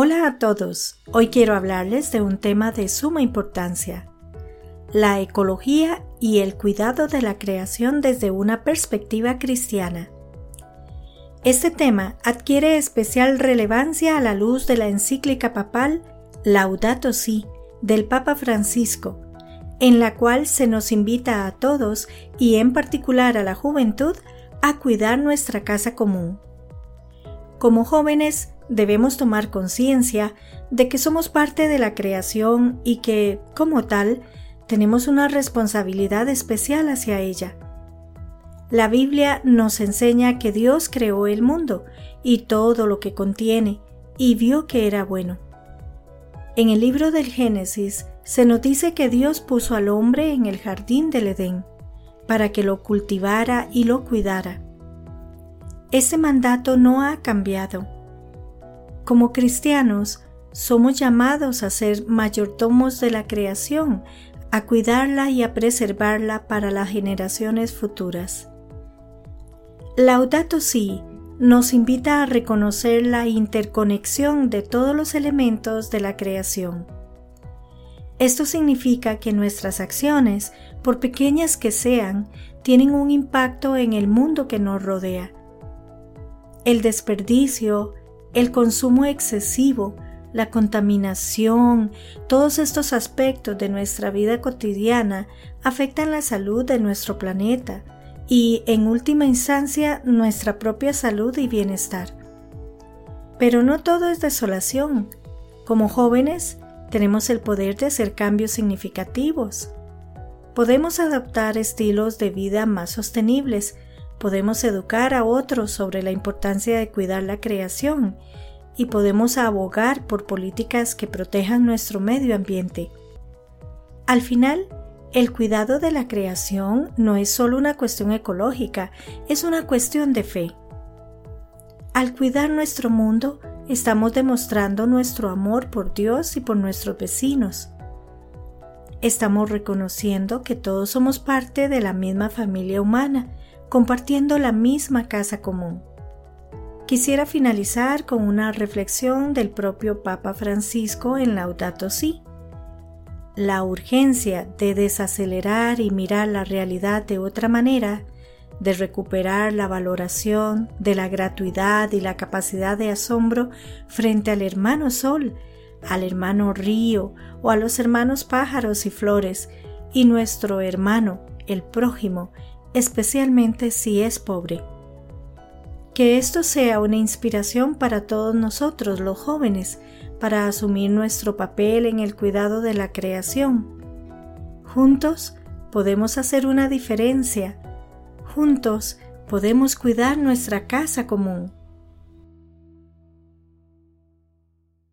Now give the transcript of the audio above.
Hola a todos, hoy quiero hablarles de un tema de suma importancia, la ecología y el cuidado de la creación desde una perspectiva cristiana. Este tema adquiere especial relevancia a la luz de la encíclica papal Laudato Si del Papa Francisco, en la cual se nos invita a todos y en particular a la juventud a cuidar nuestra casa común. Como jóvenes debemos tomar conciencia de que somos parte de la creación y que, como tal, tenemos una responsabilidad especial hacia ella. La Biblia nos enseña que Dios creó el mundo y todo lo que contiene y vio que era bueno. En el libro del Génesis se nos dice que Dios puso al hombre en el jardín del Edén para que lo cultivara y lo cuidara. Ese mandato no ha cambiado. Como cristianos, somos llamados a ser mayordomos de la creación, a cuidarla y a preservarla para las generaciones futuras. Laudato Si nos invita a reconocer la interconexión de todos los elementos de la creación. Esto significa que nuestras acciones, por pequeñas que sean, tienen un impacto en el mundo que nos rodea. El desperdicio, el consumo excesivo, la contaminación, todos estos aspectos de nuestra vida cotidiana afectan la salud de nuestro planeta y, en última instancia, nuestra propia salud y bienestar. Pero no todo es desolación. Como jóvenes, tenemos el poder de hacer cambios significativos. Podemos adoptar estilos de vida más sostenibles, podemos educar a otros sobre la importancia de cuidar la creación y podemos abogar por políticas que protejan nuestro medio ambiente. Al final, el cuidado de la creación no es solo una cuestión ecológica, es una cuestión de fe. Al cuidar nuestro mundo, estamos demostrando nuestro amor por Dios y por nuestros vecinos. Estamos reconociendo que todos somos parte de la misma familia humana, compartiendo la misma casa común. Quisiera finalizar con una reflexión del propio Papa Francisco en Laudato Si. La urgencia de desacelerar y mirar la realidad de otra manera, de recuperar la valoración de la gratuidad y la capacidad de asombro frente al hermano sol, al hermano río o a los hermanos pájaros y flores, y nuestro hermano, el prójimo, especialmente si es pobre. Que esto sea una inspiración para todos nosotros, los jóvenes, para asumir nuestro papel en el cuidado de la creación. Juntos podemos hacer una diferencia. Juntos podemos cuidar nuestra casa común.